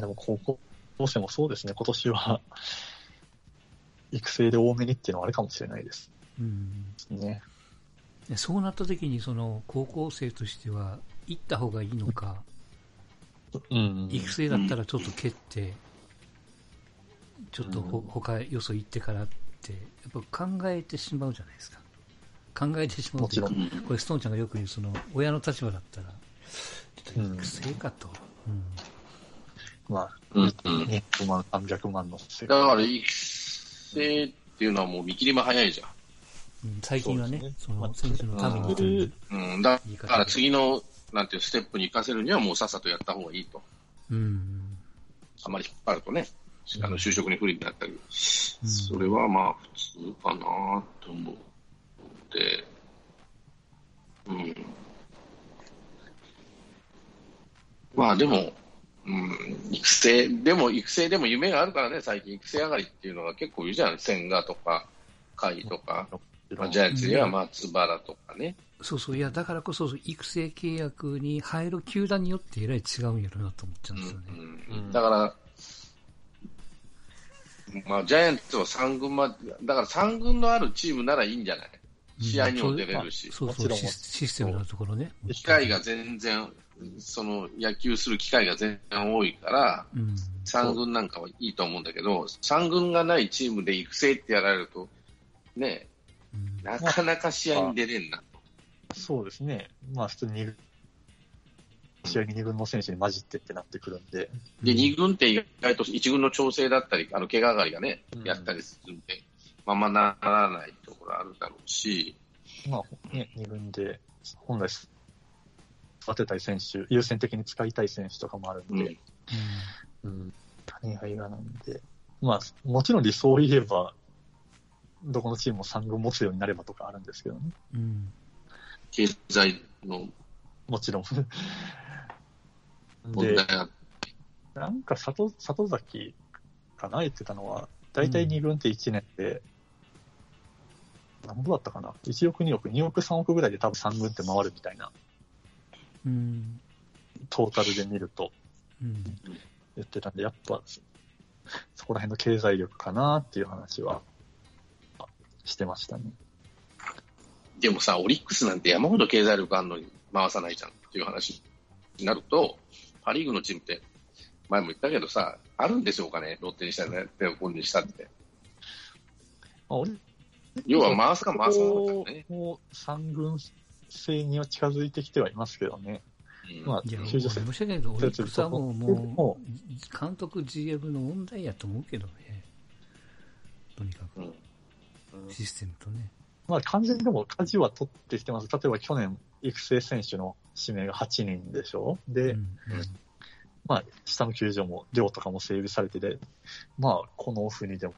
でも高校生もそうですね、今年は育成で多めにっていうのはあるかもしれないです。うん。ね。でそうなった時に、その、高校生としては、行った方がいいのか、うん育成だったらちょっと蹴って、ちょっとほ、うん他よそ行ってからって、やっぱ考えてしまうじゃないですか。考えてしまうというかこれストーンちゃんがよく言う、その、親の立場だったら、ちょっとうん育成かと。うん。まあ、うんうん。200万、300万の世だから、育成っていうのはもう見切りも早いじゃん。うん最近はね、そうですその、ねまあ選手のためにううん、だから次の、なんていうステップに行かせるにはもうさっさとやった方がいいと。うん。あまり引っ張るとね、あの就職に不利になったり、うんそれはまあ普通かなと思って、うん。まあでも、うん、育成、でも育成でも夢があるからね、最近。育成上がりっていうのが結構いるじゃん。千賀とか、甲斐とか、まあ、ジャイアンツには松原とかね。そうそう、いや、だからこそ、育成契約に入る球団によってえらい違うんやろなと思っちゃうんですよね。うんだから、まあ、ジャイアンツは3軍まで、だから3軍のあるチームならいいんじゃない？試合にも出れるし、そうそう、もちろん。シスシステムのところね。機会が全然、その野球する機会が全然多いから、うん。3軍なんかはいいと思うんだけど、3軍がないチームで育成ってやられると、ね、うんなかなか試合に出れんな。そうですね。まあ普通に二軍試合に2軍の選手に混じってってなってくるんで、で、2軍って意外と1軍の調整だったり、あの、怪我上がりがねう、んやったりするんで、まあまあならないところあるだろうし、まあね、2軍で本来育てたい選手、優先的に使いたい選手とかもあるんで、うん、谷合がなんで、まあもちろん理想を言えば、どこのチームも3軍持つようになればとかあるんですけどね。うん。経済のもちろん。問で、なんか里里崎かな言ってたのは、大体2軍って1年で、何ぼだったかな ?1 億、2億、2億、3億ぐらいで多分3軍って回るみたいな、うん。トータルで見るとうん。言ってたんで、やっぱ、そこら辺の経済力かなっていう話はしてましたね。でもさ、オリックスなんて山ほど経済力あるのに回さないじゃんっていう話になると、パ・リーグのチームって、前も言ったけどさ、あるんですよ、お金、ロッテにしたらね、ペコンにしたって。要は回すか回さないかね。もう3軍制には近づいてきてはいますけどね。うん。まあ、いや、申し訳ない。けど、オリックスはもう、ももう、監督 GM の問題やと思うけどね。とにかうん。く、システムとね。まあ、完全にでも舵は取ってきてます。例えば去年、育成選手の指名が8人でしょ？で、うんまあ、下の球場も、寮とかも整備されてて、まあ、このオフにでも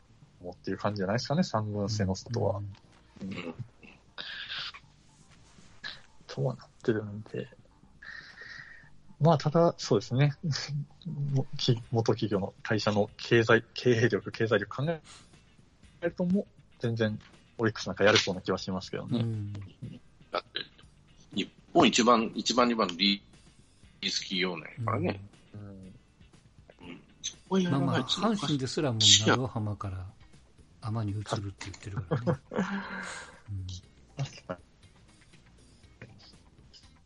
っていう感じじゃないですかね、3軍制の外は。うんとはなってるんで。まあ、ただ、そうですね。もき元企業の会社の経済、経営力、経済力考えるとも、全然、オリックスなんかやるそうな気はしますけどね。うん。だって、日本一番、一番二番のリース企業なんやからね。うんまあまあ、阪神ですらも長浜から天に移るって言ってるからね。確かに。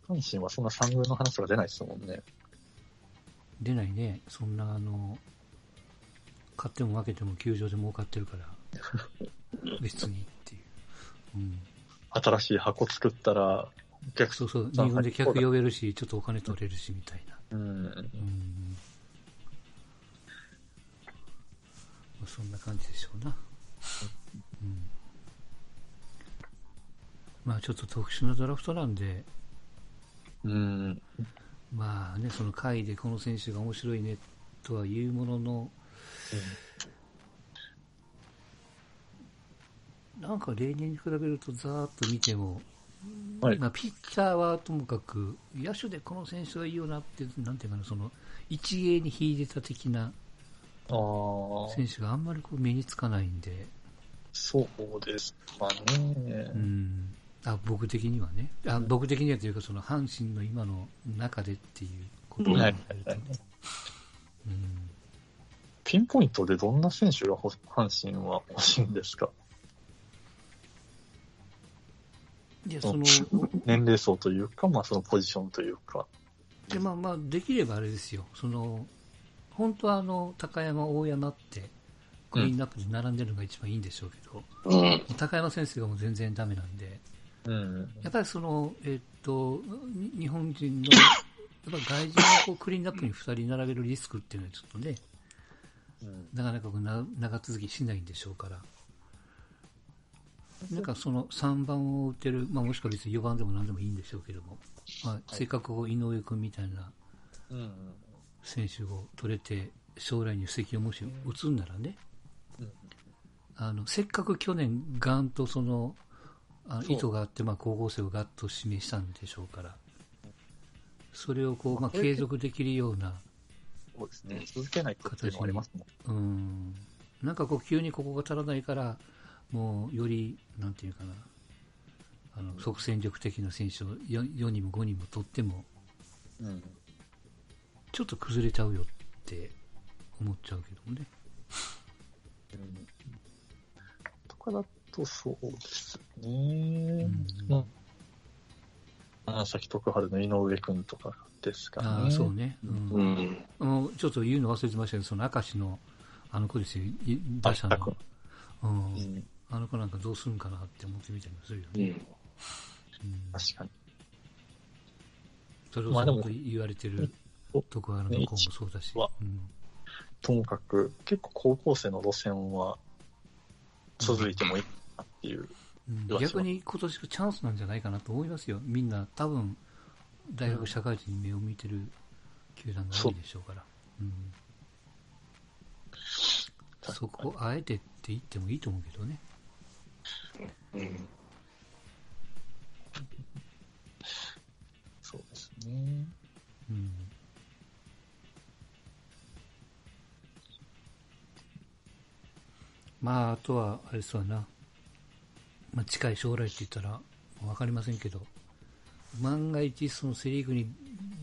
阪神はそんな3軍の話とか出ないですもんね。出ないね。そんな、あの、勝っても負けても球場で儲かってるから、別にっていう。うん。新しい箱作ったら、お客そうそう、日本で客呼べるし、ちょっとお金取れるし、みたいな。うん。うん。まあそんな感じでしょうな。うん。まあちょっと特殊なドラフトなんで、うん。まあね、その回でこの選手が面白いねとは言うものの、なんか例年に比べるとざーっと見ても、はいまあ、ピッチャーはともかく、野手でこの選手がいいよなって、なんていうかな、その、一芸に秀でた的な選手があんまりこう目につかないんで、そうですかね。うん、あ僕的にはねあ、僕的にはというか、その阪神の今の中でっていうことうんはいで、はいはい。うんピンポイントでどんな選手がほ阪神は欲しいんですか？いや、その、年齢層というか、まあそのポジションというか。で、まあまあ、できればあれですよ。その、本当はあの、高山、大山って、クリーンナップで並んでるのが一番いいんでしょうけど、うん。高山先生がもう全然ダメなんで、うん。やっぱりその、えっと、に日本人の、やっぱ外人をこうクリーンナップに2人並べるリスクっていうのはちょっとね、うん。なかなかな長続きしないんでしょうから。なんかその3番を打てる、まあ、もしくは別に4番でも何でもいいんでしょうけども、まあ、せっかく井上君みたいなうん。選手を取れて、将来に布石をもし打つんならね、うん。あのせっかく去年、ガンとそのあ意図があって、まあ、高校生をガッと指名したんでしょうから、それをこう、まあ、継続できるような、そうですね。続けないとっていうのもありますもん。うん、なんかこう、急にここが足らないから、もうより、なんていうかな、あの即戦力的な選手を 4, 4人も5人も取っても、うん。ちょっと崩れちゃうよって思っちゃうけどもね。うんとかだとそうですね。うんうん。花咲徳春の井上くんとかですかね。ああ、そうね。ううんん。あのちょっと言うの忘れてましたけど、その明石のあの子ですよ、い打者の。うんうん。あの子なんかどうするんかなって思ってみたりもするよね。うん。うん確かに。それをまあでもそう言われてるお徳原の子もそうだし。はうんともかく、結構高校生の路線は続いてもいいなっていう。逆に今年がチャンスなんじゃないかなと思いますよ。みんな多分、大学社会人に目を向いてる球団が多いでしょうから。うんそこ、あえてって言ってもいいと思うけどね。うん。そうですね。うん。まあ、あとは、あれですわな。まあ、近い将来って言ったら、わかりませんけど、万が一、そのセリーグに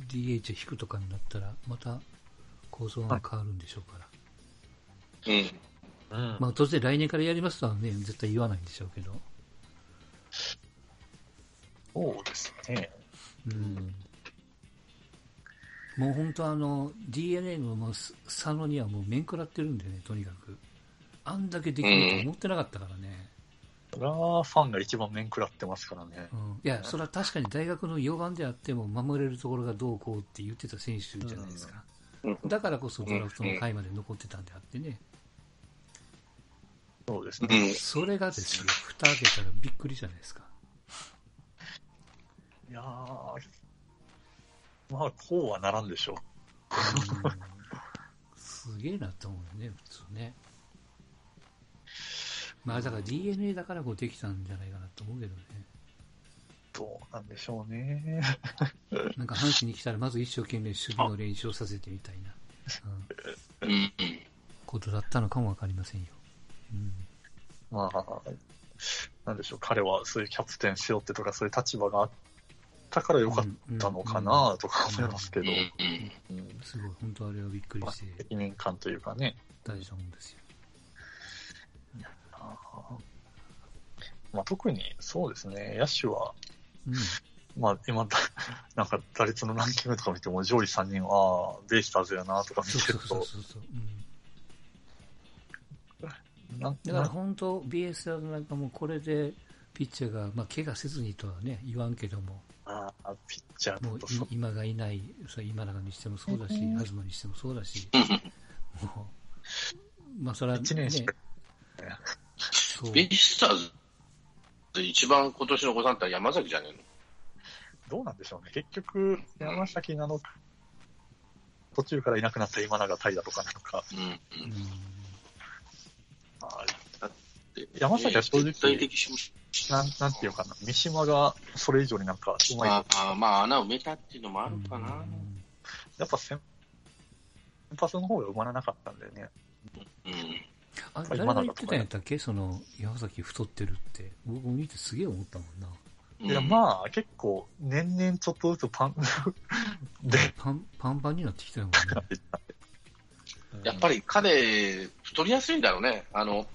DH を引くとかになったら、また構造が変わるんでしょうから。うん。うんまあ、当然来年からやりますとはね、絶対言わないんでしょうけど。そうですね。うん。もう本当あの、DNA のもうす佐野にはもう面食らってるんでね、とにかく。あんだけできると思ってなかったからね。それはファンが一番面食らってますからね。うん。いや、それは確かに大学の4番であっても守れるところがどうこうって言ってた選手じゃないですか。うん。だからこそドラフトの回まで残ってたんであってね。そうですね。うん。それがですよ、蓋開けたらびっくりじゃないですか。いやー、まあ、こうはならんでしょうんすげえなと思うよね、普通ね。まあだから DNA だからこうできたんじゃないかなと思うけどね。う。どうなんでしょうね。なんか阪神に来たらまず一生懸命守備の練習をさせてみたいな、うん、うん。ことだったのかもわかりませんよ。うん。まあ、なんでしょう、彼はそういうキャプテン背負ってとかそういう立場があったからよかったのかなとか思いますけど、すごい、本当あれはびっくりまあして責任感というかね。大したもんですよ。あーまあ、特にそうですね、野手は、うん。まあ、今だ、なんか打率のランキングとか見ても上位3人は、ああ、ベイスターズやなとか見そうてると、そうそうそうそう。う。ん。なんだからな本当 BS なんかもこれでピッチャーが、まあ、怪我せずにとはね、言わんけども、ああピッチャーもう今がいない、そう今永にしてもそうだし、うん。東にしてもそうだし、うん。もう、まあそれは、ね、一年しかそう。ベイスターズで一番今年の子さんって山崎じゃねえの？どうなんでしょうね。結局、山崎なのか、途中からいなくなった今永平とかなのか、うん。あで山崎は正直なんなんていうかな、三島がそれ以上になんかうまいまとあ、まあ、穴埋めたっていうのもあるかな。うんやっぱ先発の方が埋まらなかったんだよね。うん。ああ誰が言ってたんやったっけ？その、山崎太ってるって。僕見てすげえ思ったもんな。いや、まあ、結構、年々ちょっとずつパン、で、パン、パンパンになってきたよもんね。やっぱり彼、太りやすいんだろうね。あの、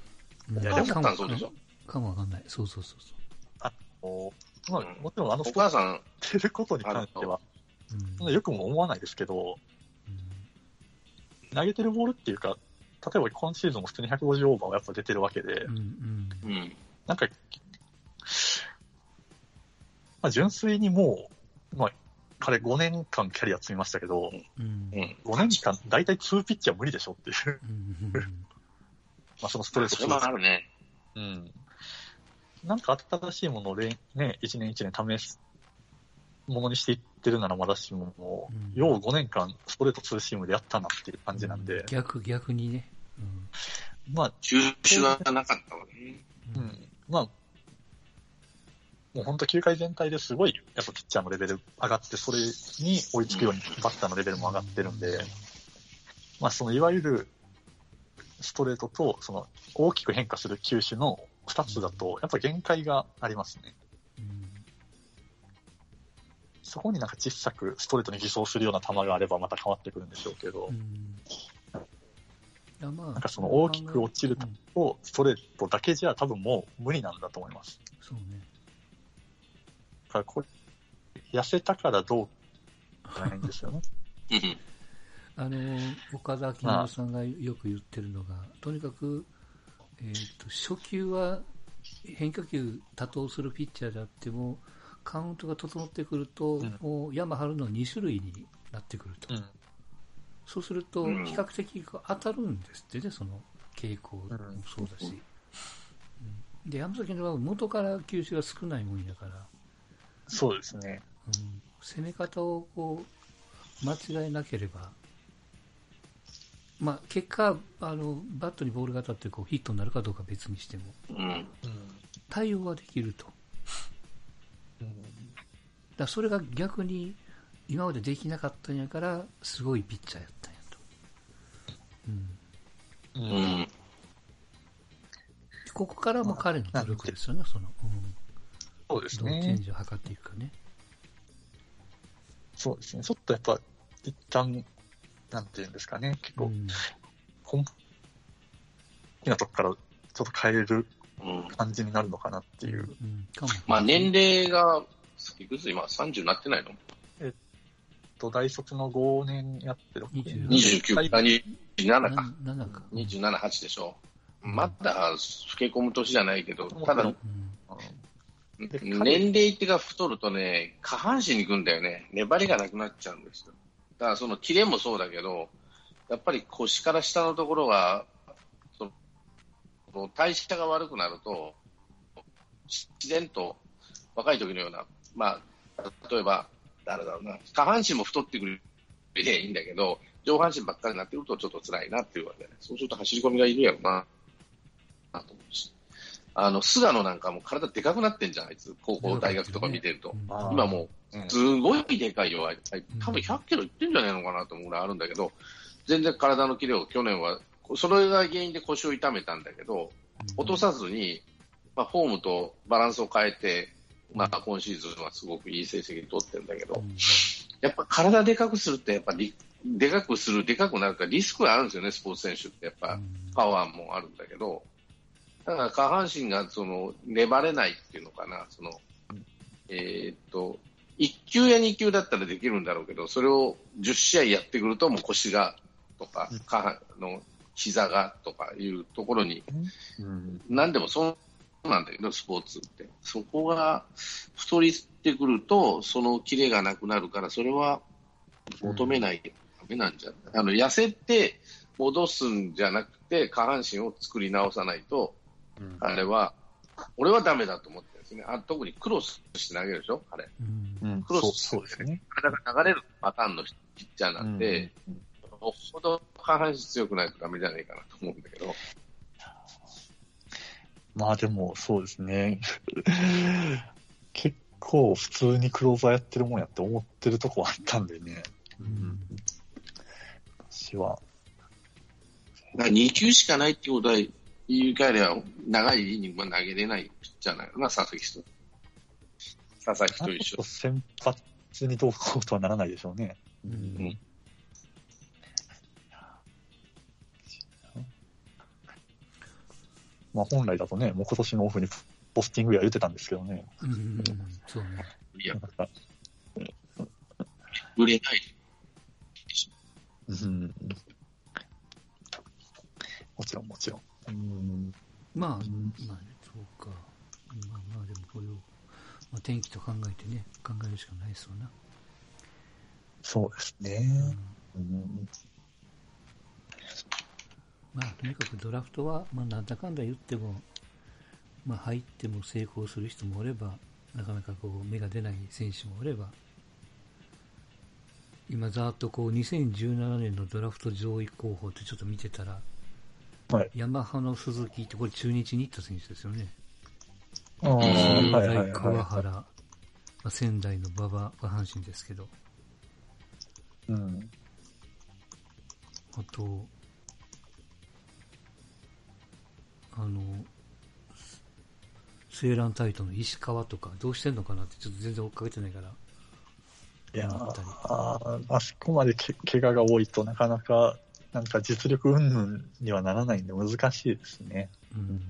うんおや母さんそうでしょ？かもわかんない。そうそうそうそこうまあうんもちろんあのお母さん、てることに関しては、う。うんよくも思わないですけど、投げてるボールっていうか、例えば今シーズンも普通に150オーバーがやっぱ出てるわけでう、んうんうん。なんか、まあ、純粋にもう、まあ、彼5年間キャリア積みましたけど、うんうん。5年間、大体2ピッチは無理でしょっていう、うん まあそのストレートそれもあるね。うん。なんか新しいものをれね、1年1年試すものにしていってるならまだしも、もうん。う、よう5年間ストレートツーシームでやったなっていう感じなんで、逆、逆にね。まあ、中止はなかったわね。ううん。ん、まあ、もう本当球界全体ですごい、やっぱピッチャーのレベル上がって、それに追いつくようにバッターのレベルも上がってるんで、まあそのいわゆるストレートと、その大きく変化する球種の2つだと、やっぱ限界がありますね。うんそこになんか小さくストレートに偽装するような球があればまた変わってくるんでしょうけどう、んまあなんかその大きく落ちるうんと、ストレートだけじゃ多分もう無理なんだと思います。そうね。だからこれ、痩せたからどうじゃないんですよね。うん。あの、岡田明夫さんがよく言ってるのが、とにかく、えっ、と、初球は変化球多投するピッチャーであっても、カウントが整ってくると、うんもう山張るの2種類になってくると。うん。そうすると、うん比較的当たるんですってね、その傾向もそうだし。うんで、山崎のは元から球種が少ないもんやから、そうですね。うん攻め方をこう間違えなければ、まあ、結果あの、バットにボールが当たってこうヒットになるかどうかは別にしても、うん。うん。対応はできると。うんらそれが逆に今までできなかったんやから、すごいピッチャーやったんやと。うん、う。うんん。ここからも彼の努力ですよね、その、うん、そうですどうチェねン。ジを図っていくかね。そうですね。ちょっとやっぱ、一旦、なんていうんですかね。結構、うん根本的なとこからちょっと変えるうん。感じになるのかなっていう。うん。まあ年齢が、いくつ？今 ?30 になってないの？と、大卒の5年やってる。20 ?29 か27か。7か。27、8でしょ？まだ老け込む年じゃないけど、ただう、うんで年齢ってが太るとね、下半身に行くんだよね。粘りがなくなっちゃうんですよ。だからそのキレもそうだけど、やっぱり腰から下のところが、そのその代謝が悪くなると、自然と若い時のような、まあ、例えば、誰だろうな、下半身も太ってくるでいいんだけど、上半身ばっかりになってくるとちょっと辛いなっていうわけで、そうすると走り込みがいるやろな、なと思うし。あの、菅野なんかも体でかくなってんじゃん、あいつ。高校、大学とか見てると。うんあー今もうすごいでかいよ。あいつ多分100キロいってんじゃないのかなと思うぐらいあるんだけど、全然体のキレを去年は、それが原因で腰を痛めたんだけど、落とさずに、まあ、フォームとバランスを変えて、まあ、今シーズンはすごくいい成績取ってるんだけどう、ん。やっぱ体でかくするって、やっぱり、でかくする、でかくなるからリスクがあるんですよね、スポーツ選手って。やっぱ、パワーもあるんだけど、だから下半身がその粘れないっていうのかな、そのえーっと、1球や2球だったらできるんだろうけど、それを10試合やってくると、もう腰がとかうん、下半の膝がとかいうところに、うん。何でもそうなんだけど、スポーツって。そこが太りってくると、そのキレがなくなるから、それは求めないとダメなんじゃない、あの痩せて戻すんじゃなくて、下半身を作り直さないと、うんあれは、俺はダメだと思ってるんですね。あ特にクロスして投げるでしょ、あれ。うんうんクロスそうそうですね。体が流れるパターンのピッチャーなんで、うんよっぽど下半身強くないとダメじゃないかなと思うんだけど。まあでも、そうですね。結構普通にクローザーやってるもんやって思ってるとこあったんでね。うん私は。だから2球しかないってことは、言い換えれば長いイニングは投げれないピッチャーな、佐々木と。佐々木と一緒。先発にどうこうとはならないでしょうね。うんまあ本来だとね、もう今年のオフにポスティングや言ってたんですけどね。うんそうね。いやな、んか売れない。うん。もちろんもちろん。うん。まあ、まあね、そうか。まあまあ、でもこれを、まあ、天気と考えてね、考えるしかないですわな。そうですね。うんうん。まあ、とにかくドラフトは、まあ、なんだかんだ言っても、まあ、入っても成功する人もおれば、なかなかこう、芽が出ない選手もおれば、今、ざーっとこう、2017年のドラフト上位候補ってちょっと見てたら、はい。ヤマハの鈴木って、これ中日に行った選手ですよね。ああ、ん仙はいはい台、桑は原、まあ、仙台の馬場は阪神ですけど、い。うん。あと、あの、セーランタイトの石川とか、どうしてんのかなって、ちょっと全然追っかけてないから、いやあーあそこまでけ怪我が多いとなかなか、なんか実力云々にはならないんで難しいですね。うん、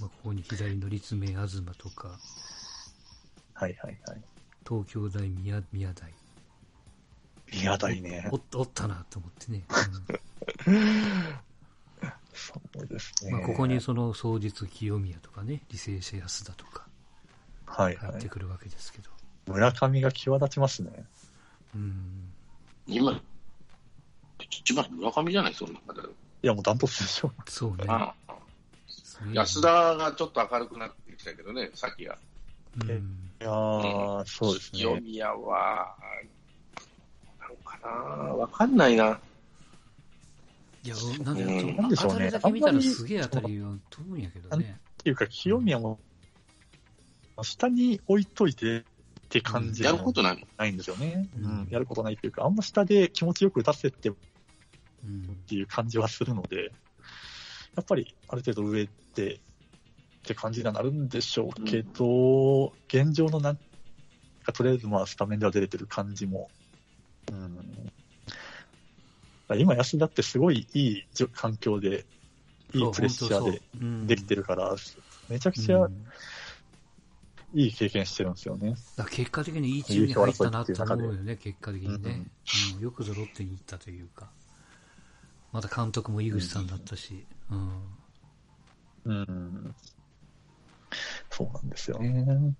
まあ、ここに左の立命東とか、はいはいはい。東京大宮宮大、宮台ね。お。っおったなと思ってね、そうですね。うんまあ、ここにその双日清宮とかね、履正社安田とかはいはい。入ってくるわけですけど、村上が際立ちますね。うん、今、一番村上じゃない、その中で。いやもうダントツでしょ。そうね。ああ安田がちょっと明るくなってきたけどね、さっきが。うんいやー、そうですね。清宮は、なんかな、わかんないな。いや、なんで、うんなんでしょうね当たりだけ見たあんまりらすげえ当たりは飛ぶんやけどね。っていうか、清宮も、下に置いといてって感じやがることない。ないんですよね。うんうん。やることないっていうか、あんま下で気持ちよく打たせてっうん。ていう感じはするので、やっぱりある程度上って、って感じにはなるんでしょうけど、現状のなんか、とりあえずまあスタメンでは出れてる感じも、うん。今安田ってすごいいい環境で、いいプレッシャーでできてるるから、めちゃくちゃいい経験してるんですよね。結果的にいいチームに入ったなって思うよね、結果的にね、うんよくぞロッテに行ったというか。また監督も井口さんだったし。うん。うん。そうなんですよね。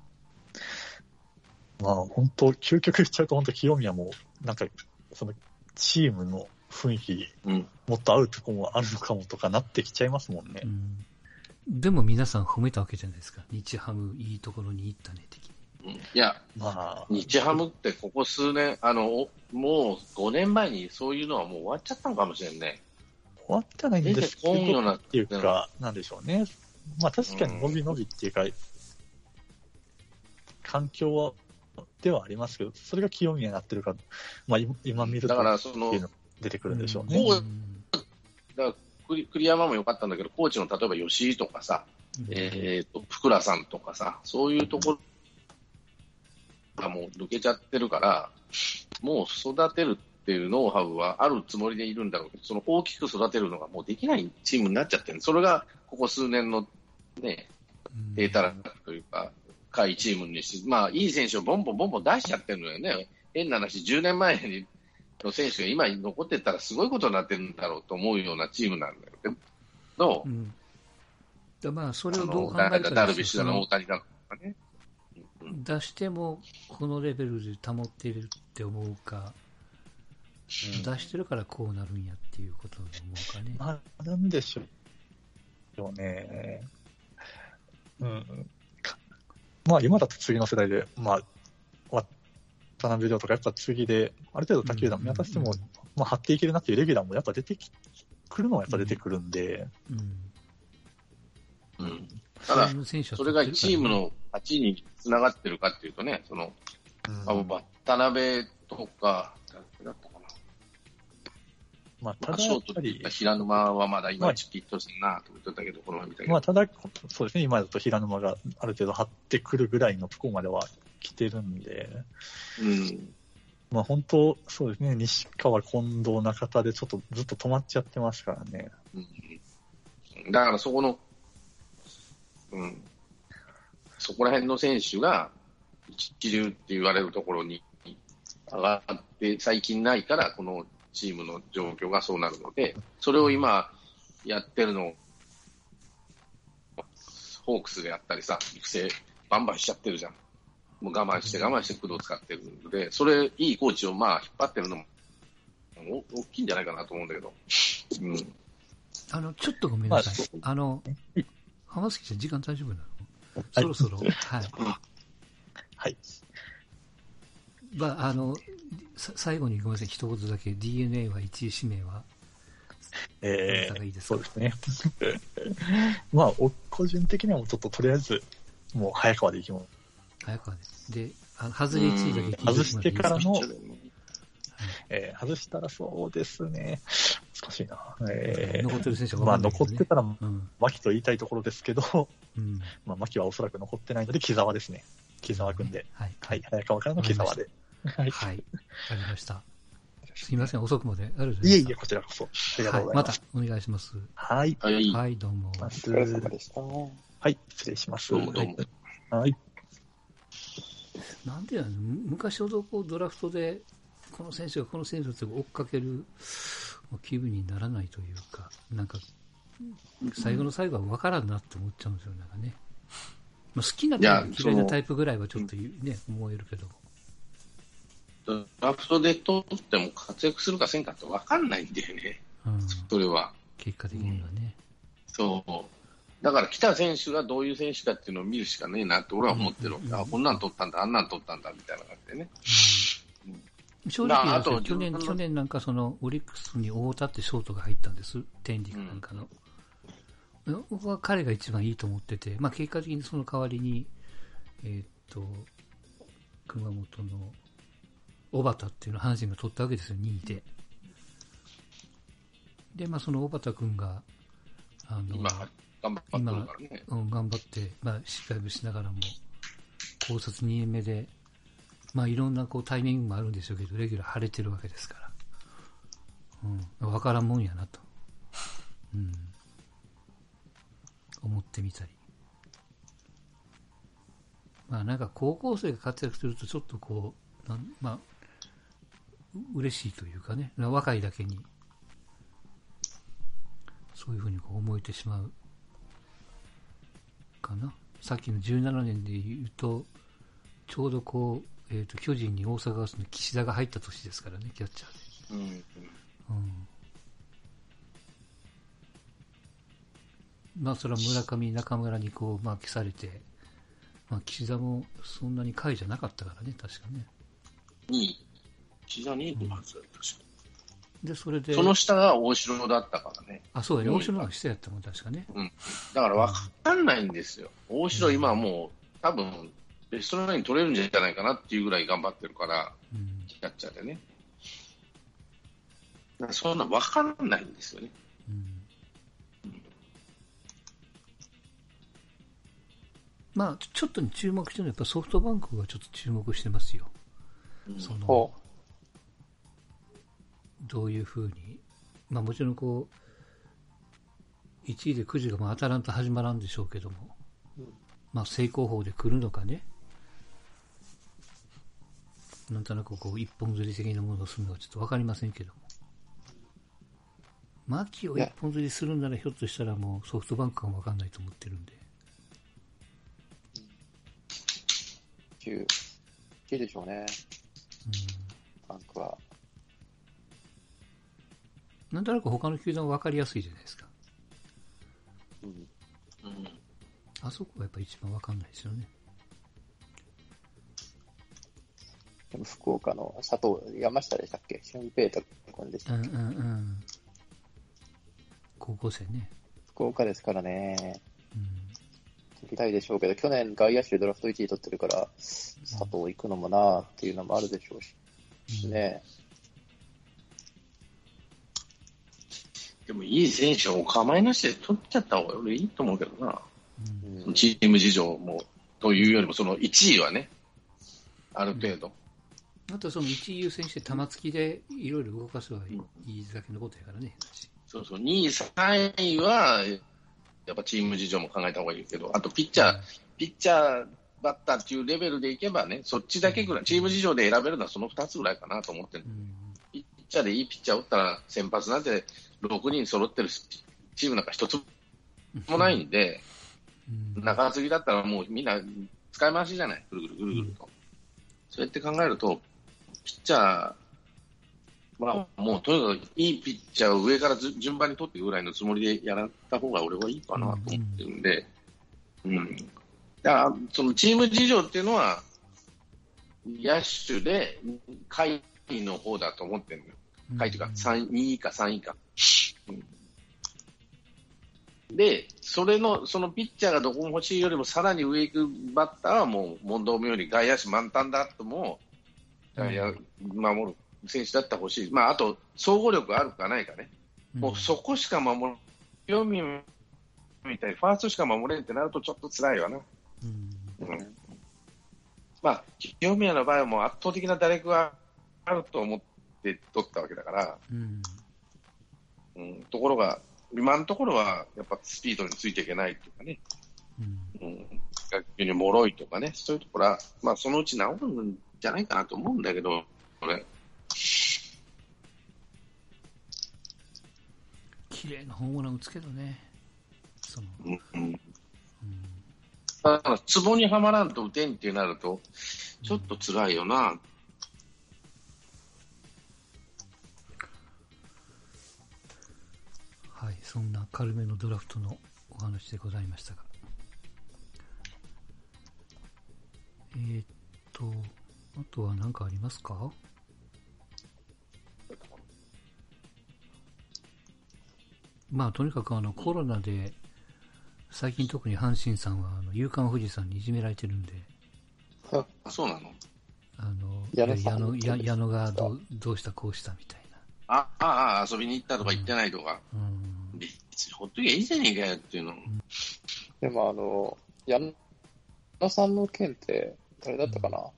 まあ本当、究極言っちゃうと本当清宮も、なんか、その、チームの雰囲気、うん。もっと合うとこもあるのかもとかなってきちゃいますもんねう。んでも皆さん褒めたわけじゃないですか。日ハムいいところに行ったね、的に。うんいや、まあ、日ハムってここ数年、あの、おもう5年前にそういうのはもう終わっちゃったのかもしれんね。終わってはないんですけど、っていうか、なんでしょうね。まあ確かに伸び伸びっていうか、環境は、ではありますけど、それが清宮になってるか、まあ今今見るとだから、そのっていう、の出てくるんでしょうね。だから栗栗山も良かったんだけど、コーチの例えば吉井とかさ、えー、と福良さんとかさ、そういうところがもう抜けちゃってるから、もう育てるっていうノウハウはあるつもりでいるんだろうけど、その大きく育てるのがもうできないチームになっちゃってるそれがここ数年のね、うん低たらくというか、下位チームにし、まあ、いい選手をボンボンボンボン出しちゃってるのよね。変な話、10年前にの選手が今残ってたらすごいことになってるんだろうと思うようなチームなんだけど、うんだまあ、それあをどうの考えたらダルビッシュだの、大谷だのとかね。うん出しても、このレベルで保っているって思うか、出してるからこうなるんやっていうことを思うかね。まあ、なんでしょうね。うん。かまあ、今だと次の世代で、まあ、30秒とか、やっぱ次で、ある程度他球団見渡しても、まあ、張っていけるなっていうレギュラーもやっぱ出てくるのはやっぱ出てくるんで。うん。ただ、それがチームの勝ちにつながってるかっていうとね、その、うん、渡辺とか、だったかな。まあ、ただ、ショートで平沼はまだ今、ちょっとしるなと思ってたけど、この見たけど。まあ、ただ、そうですね、今だと平沼がある程度張ってくるぐらいのところまでは来てるんで、うん。まあ本当、そうですね、西川、近藤、中田でちょっとずっと止まっちゃってますからね。うんだからそこの、うん。そこら辺の選手が一流って言われるところに上がって、最近ないから、このチームの状況がそうなるので、それを今やってるのを、ホークスでやったりさ、育成バンバンしちゃってるじゃん。もう我慢して我慢して工藤使ってるので、それ、いいコーチをまあ引っ張ってるのも、お大きいんじゃないかなと思うんだけど。うん。あの、ちょっとごめんなさい。まあのはい、浜月さん時間大丈夫なの、はいそろそろ、はい。はい。まあ、あの、さ最後にごめんなさい、一言だけ、DNA は1位指名は、えどなたがいいですか？そうですね。まあ、お個人的にはもうちょっととりあえず、もう早川でいきます。早川です。で、あの外れ1位だけ聞いてもら外してからのえー外したらそうですね。難しいな。えー残ってる選手はまあ、残ってたら、うん。牧と言いたいところですけど、うん。まあ、牧はおそらく残ってないので、木沢ですね。木沢君で。はい。はい。早川からの木沢で。はい。はい。わかりました。すいません、遅くまでありがとうございえいえ。こちらこそ。ありがとうはい。ございま。ますたお願いします。はい。はい。はい、どうも。まお疲れ様でした。はい。失礼します。どうもどうもはい。なんでやねん昔ほどこうドラフトで、この選手がこの選手を追っかける気分にならないというか、なんか、最後の最後は分からんなって思っちゃうんですよ、なんかね。まあ、好きなタイプ、嫌いなタイプぐらいはちょっとね、思えるけど。ドラフトで取っても活躍するかせんかって分かんないんだよね、うん。それは。結果的にはね。そう。だから来た選手がどういう選手かっていうのを見るしかねえなって俺は思ってるわけ、うんあ、こんなん取ったんだ、あんなん取ったんだみたいな感じでね。正だ直去年、去年なんかその、オリックスに太田ってショートが入ったんです。天理かなんかの。僕は彼が一番いいと思ってて、まあ結果的にその代わりに、えーっと、熊本の小畑っていうのを阪神が取ったわけですよ、2位で。で、まあその小畑君が、あの、今、頑張ってるからね。うん、頑張って、まあ、しっかりしながらも、高卒2年目で、まあ、いろんなこうタイミングもあるんでしょうけど、レギュラー晴れてるわけですから。うん、わからんもんやなと。うん。思ってみたり。まあ、なんか高校生が活躍すると、ちょっとこう、なんまあ、嬉しいというかね、若いだけに、そういうふうにこう思えてしまうかな。さっきの17年で言うと、ちょうどこう、えっ、と、巨人に大阪ガスの岸田が入った年ですからね、キャッチャーで。うん。うん。まあ、それは村上、中村にこう、まあ、消されて、まあ、岸田もそんなに下位じゃなかったからね、確かね。2位。岸田2位のはずだったしで、それで、その下が大城だったからね。あ、そうだね、大城の方が下やったもん、確かね。だから分かんないんですよ。大城今はもう、多分、ベストナイン取れるんじゃないかなっていうぐらい頑張ってるから、うん。キャッチャーでね。だからそんな分かんないんですよね。うんまあ、ちょっとね注目してるのは、やっぱソフトバンクがちょっと注目してますよ。そのほどういうふうに、まあもちろんこう、1位でくじがまあ当たらんと始まらんでしょうけども、まあ成功法で来るのかね、なんとなくこう一本釣り的なものをするのかちょっとわかりませんけども。牧を一本釣りするんならひょっとしたらもうソフトバンクかもわかんないと思ってるんで。9、9でしょうね、うん。バンクは。なんとなく他の球団は分かりやすいじゃないですか。うん。うん。あそこがやっぱ一番分かんないですよね。でも福岡の佐藤、山下でしたっけ？シュンペータ君でしたっけ、うんうんうん。高校生ね。福岡ですからね、うん。行きたいでしょうけど、去年外野手でドラフト1位取ってるから、佐藤行くのもなーっていうのもあるでしょうし、ね。でもいい選手をお構いなしで取っちゃった方が俺いいと思うけどな。うん。うんチーム事情も、というよりも、その1位はね、ある程度。あとその一優先して玉突きでいろいろ動かせばいいだけのことやからね。そうそう、2位、3位は、やっぱチーム事情も考えた方がいいけど、あとピッチャー、ピッチャー、バッターっていうレベルでいけばね、そっちだけぐらい、チーム事情で選べるのはその2つぐらいかなと思ってる、うん。ピッチャーでいいピッチャーを打ったら、先発なんて6人揃ってるチームなんか一つもないんで、うん中継ぎだったらもうみんな使い回しじゃない、ぐるぐるぐるぐると。そうやって考えると、ピッチャーはもうとにかくいいピッチャーを上からず順番に取っていくぐらいのつもりでやらった方が俺はいいかなと思ってるんで、うん。だから、そのチーム事情っていうのは、野手で下位の方だと思ってるのよ。下位というか、3 2位以下、3位以下。うんで、それの、そのピッチャーがどこも欲しいよりもさらに上行くバッターはもう問答無用に外野手満タンだとも、外野守る選手だったら欲しい。まあ、あと、総合力あるかないかね。もうそこしか守る。清宮みたいにファーストしか守れんってなるとちょっと辛いわな。うんうんまあ、清宮の場合はもう圧倒的な打力があると思って取ったわけだから、うんうん、ところが、今のところはやっぱスピードについていけないというかね、うん。うん、逆に脆いとかね、そういうところは、まあ、そのうち治るんじゃないかなと思うんだけど、これ、綺麗なホームラン打つけどね。その、うん。うん、うんだツボにはまらんと打てんってなると、ちょっと辛いよな。はそんな軽めのドラフトのお話でございましたが。えーっと、あとは何かありますか？まあ、とにかくあのコロナで、最近特に阪神さんはあの、夕刊富士山にいじめられてるんで、あ そうなの？あの、矢野矢野がどうどうしたこうしたみたいあああ、遊びに行ったとか行ってないとか、な。うん。別にほっときゃいいじゃねえかよっていうの。でもあの、矢野さんの件って、誰だったかな、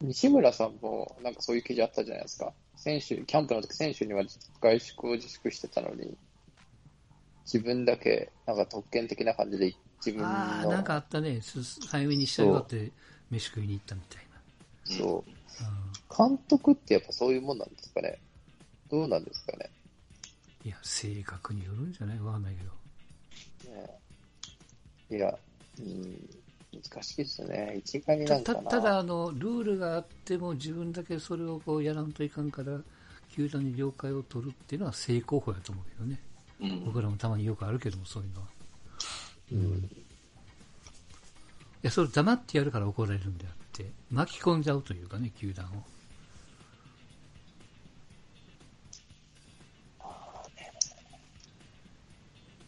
西村さんもなんかそういう記事あったじゃないですか。選手、キャンプの時選手には外宿を自粛してたのに、自分だけなんか特権的な感じで自分の、ああ、なんかあったね。す早めに仕上がって飯食いに行ったみたいそう、な。監督ってやっぱそういうもんなんですかね？どうなんですかね？うん、いや、性格によるんじゃない？わかんないけど。ねいや、うん、難しいですね。一概になんかな。たただあの、ルールがあっても自分だけそれをこうやらんといかんから、球団に了解を取るっていうのは正攻法やと思うけどね。うん僕らもたまによくあるけども、そういうのは。うん、いや、それ黙ってやるから怒られるんであって、巻き込んじゃうというかね、球団を。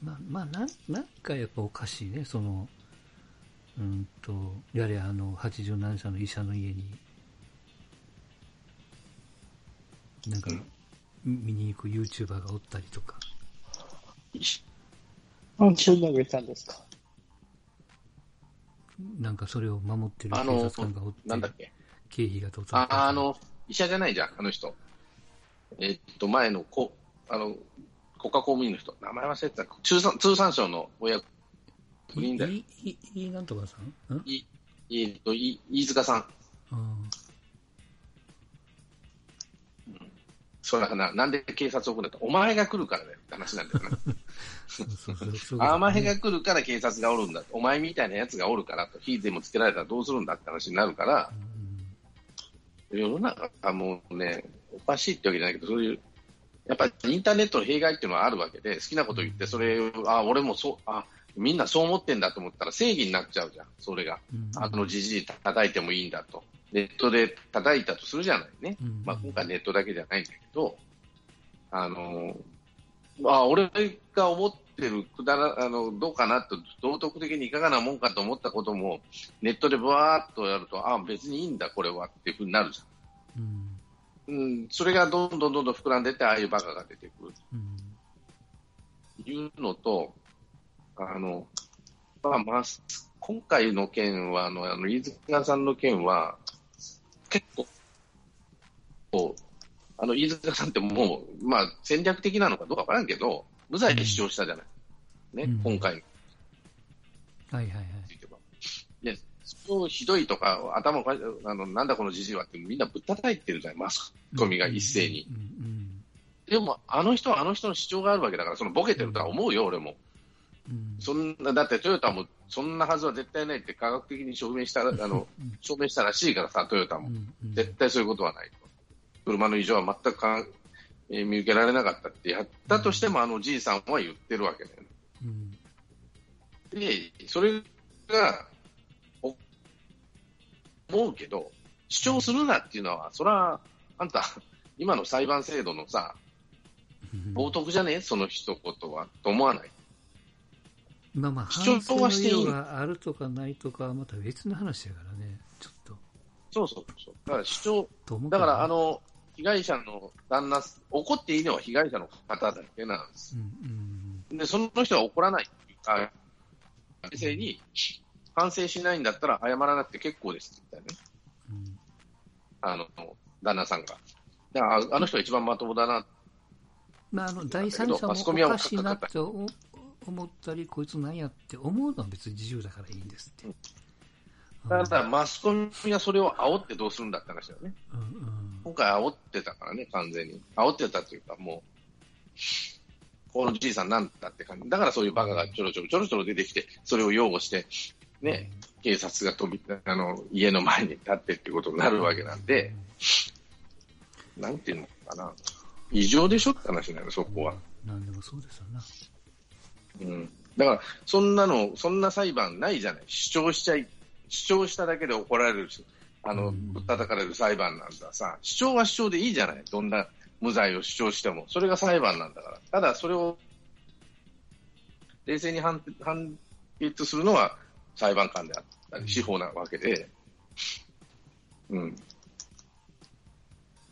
まあ、まあ、なん、なんかやっぱおかしいね、その、うんと、やれあの、87歳の医者の家に、なんか、見に行く YouTuber がおったりとか、あ、そんなのいたんですか？なんかそれを守ってる警察官がおって、なんだっけ？経費が取ったああの、医者じゃないじゃん、あの人。えっと、前のこ、あの、国家公務員の人。名前忘れてた。通産、通産省の親子人だよ。いい、いなんとかさん？ん？い、えっと、い、飯塚さん。あそうだな、なんで警察を送るんだと。お前が来るからだよって話なんだよな。お前が来るから警察がおるんだ。お前みたいなやつがおるからと。火でもつけられたらどうするんだって話になるから、世の中はもうね、おかしいってわけじゃないけど、そういう、やっぱりインターネットの弊害っていうのはあるわけで、好きなこと言って、それを、あ、俺もそう、あ、みんなそう思ってんだと思ったら正義になっちゃうじゃん、それが。うんあのじじい叩いてもいいんだと。ネットで叩いたとするじゃないね。うんまあ、今回ネットだけじゃないんだけど、あの、まあ、俺が思ってるくだら、あの、どうかなと、道徳的にいかがなもんかと思ったことも、ネットでバーっとやると、あ別にいいんだ、これはっていうふうになるじうんゃん。うん、それがどんどんどんどん膨らんでって、ああいうバカが出てくる。うんいうのと、あの、まあ、まあ、今回の件は、あの、あの、飯塚さんの件は、結構、こう、あの、飯塚さんってもう、まあ、戦略的なのかどうかわからんけど、無罪で主張したじゃない。ね、うん今回にはいはいはい。ついては。で、そうひどいとか、頭おかしあの、なんだこのじじいはってみんなぶったたいてるじゃん、マスコミが一斉に。でも、あの人はあの人の主張があるわけだから、そのボケてるとは思うよ、俺も。うんそんな、だってトヨタもそんなはずは絶対ないって科学的に証明した、あの、うん証明したらしいからさ、トヨタも。絶対そういうことはないと。車の異常は全くかん、えー見受けられなかったってやったとしても、あのじいさんは言ってるわけだよね。うんで、それが、お思うけど、主張するなっていうのは、それは、あんた、今の裁判制度のさ、うん冒涜じゃね？その一言は、と思わない？まあまあ、主張はしていい色があるとかないとかはまた別の話だからね、ちょっと。そうそうそう。だから主張、と思うけどねだからあ、の、被害者の旦那、怒っていいのは被害者の方だけなんです。うんうんで、その人は怒らないっていうか、冷静に、反省しないんだったら謝らなくて結構ですって言ったよね。うんあの、旦那さんが。だからああの人が一番まともだな。まあ、あの第三者もおかしいなって思思ったり、こいつなんやって思うのは別に自由だからいいんですって。だからマスコミがそれを煽ってどうするんだって話だよね。うんうん今回煽ってたからね、完全に。煽ってたというか、もう、このじいさんなんだって感じ。だからそういうバカがちょろちょろちょろちょろ出てきて、それを擁護して、ね、警察が飛び、あの、家の前に立ってってことになるわけなんで、なんていうのかな。異常でしょって話なの、そこは。なんでもそうですよな。うん。だから、そんなの、そんな裁判ないじゃない。主張しちゃい、主張しただけで怒られるし、あの、うんぶったたかれる裁判なんださ、主張は主張でいいじゃない。どんな無罪を主張しても。それが裁判なんだから。ただ、それを、冷静に判判決するのは裁判官であったり、司法なわけで、うん。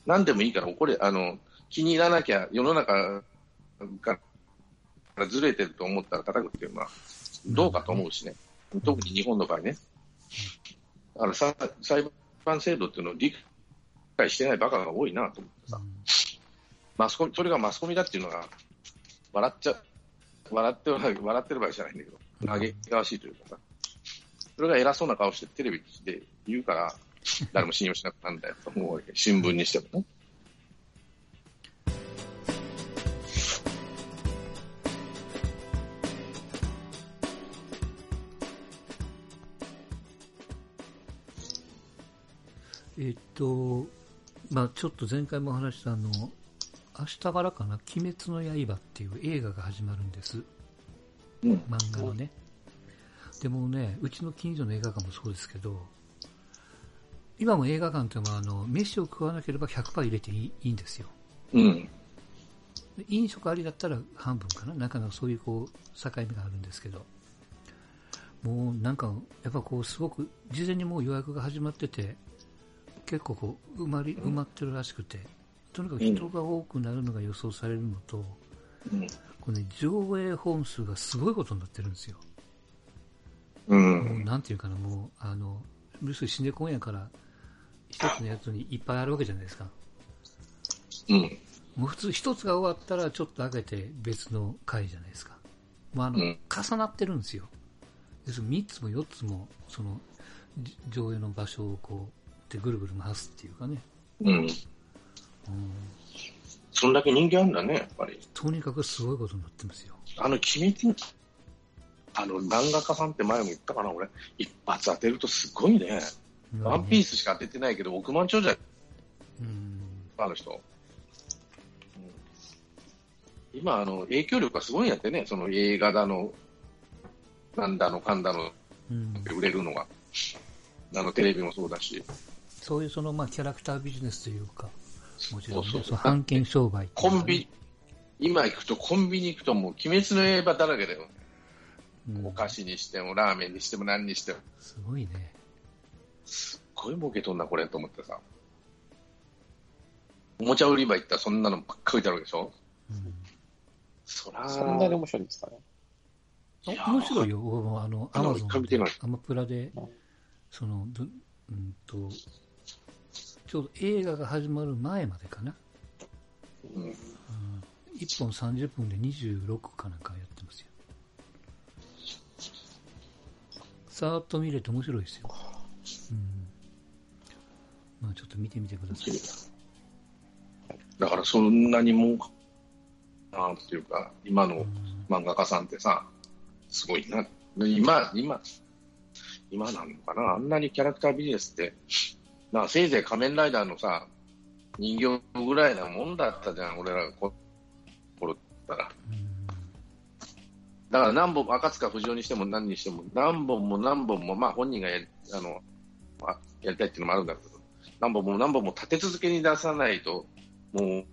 何でもいいから怒れ、あの、気に入らなきゃ世の中からずれてると思ったら叩くっていうのはどうかと思うしね。特に日本の場合ね。だからさ裁判制度っていうのを理解してないバカが多いなと思ってさ。マスコミ、それがマスコミだっていうのが、笑っちゃ、笑っては、笑ってる場合じゃないんだけど、嘆かわしいというかさ。それが偉そうな顔してテレビで言うから、誰も信用しなくなるんだよと思うわけ。新聞にしてもね。えっと、まあちょっと前回も話したあの、明日からかな、鬼滅の刃っていう映画が始まるんです。うん。漫画のね。でもね、うちの近所の映画館もそうですけど、今も映画館ってのはあの、飯を食わなければ100%入れていいいいんですよ。うん。で飲食ありだったら半分かななんかそういうこう、境目があるんですけど、もうなんか、やっぱこうすごく、事前にもう予約が始まってて、結構こう、埋まり、埋まってるらしくて、とにかく人が多くなるのが予想されるのと、うん。これね、上映本数がすごいことになってるんですよ。う。んなんていうかな、もう、あの、要するにシネコンやから、一つのやつにいっぱいあるわけじゃないですか。うん。もう普通一つが終わったらちょっと開けて別の回じゃないですか。もうあの、うん重なってるんですよ。要するに3つも4つも、その、じ上映の場所をこう、でぐるぐる回すっていうかね。うん。うん。そんだけ人気あるんだね、やっぱり。とにかくすごいことになってますよ。あの、君って、あの、漫画家さんって前も言ったかな、俺。一発当てるとすごいね。ワンピース。スしか当ててないけど、億万長者、うん。あの人。うん今、あの、影響力がすごいんやってね、その映画だの、なんだのかんだの、うん。売れるのが。あの、テレビもそうだし。そういうその、まあ、キャラクタービジネスというか、もちろんね、そうそう版権商売ねコンビ、今行くと、コンビニ行くともう、鬼滅の刃だらけだよ。うんお菓子にしても、ラーメンにしても、何にしても。すごいね。すっごい儲けとんな、これ、と思ってさ。おもちゃ売り場行ったらそんなのばっかり置いてあるわけでしょ？うんそらそんなに面白いんですかね。いやあ面白いよ、僕もあの、アあのマゾン一回見てないアマプラでうん、その、どうんと、ちょうど映画が始まる前までかな。うんうん、1本30分で26かなんかやってますよ。さーっと見れて面白いですよ。うん。まあちょっと見てみてください。だからそんなにもうかなっていうか、今の漫画家さんってさ、すごいな。今、今、今なのかなあんなにキャラクタービジネスって、なせいぜい仮面ライダーのさ、人形ぐらいなもんだったじゃん、俺らがこ頃だったら。うんだから何本も、赤塚不二夫にしても何にしても、何本も何本も、まあ本人がやりあの、まあ、やりたいっていうのもあるんだけど、何本も何本も立て続けに出さないと、もう、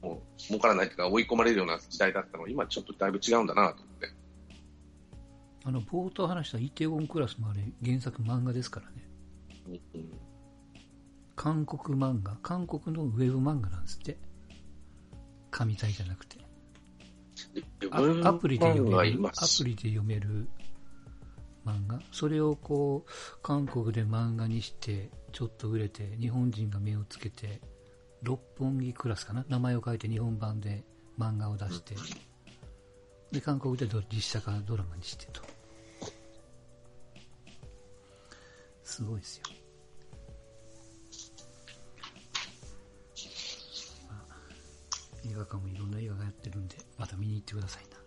もう儲からないっていうか追い込まれるような時代だったのが、今ちょっとだいぶ違うんだなと思って。あの、冒頭話したイテウォンクラスもあれ、原作漫画ですからね。うん韓国漫画、韓国のウェブ漫画なんですって。紙体じゃなくて。あアプリで読める、アプリで読める漫画？それをこう、韓国で漫画にして、ちょっと売れて、日本人が目をつけて、六本木クラスかな？名前を書いて日本版で漫画を出して、で、韓国でど実写化ドラマにしてと。すごいですよ。映画館もいろんな映画がやってるんで、また見に行ってくださいな。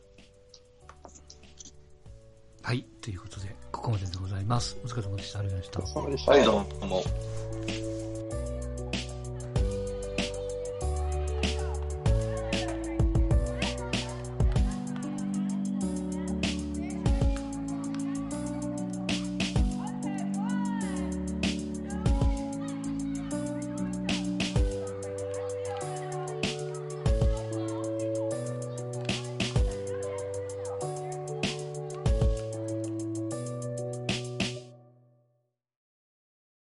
はい、ということで、ここまででございます。お疲れ様でした。ありがとうございました。そうでした。はい、どうも。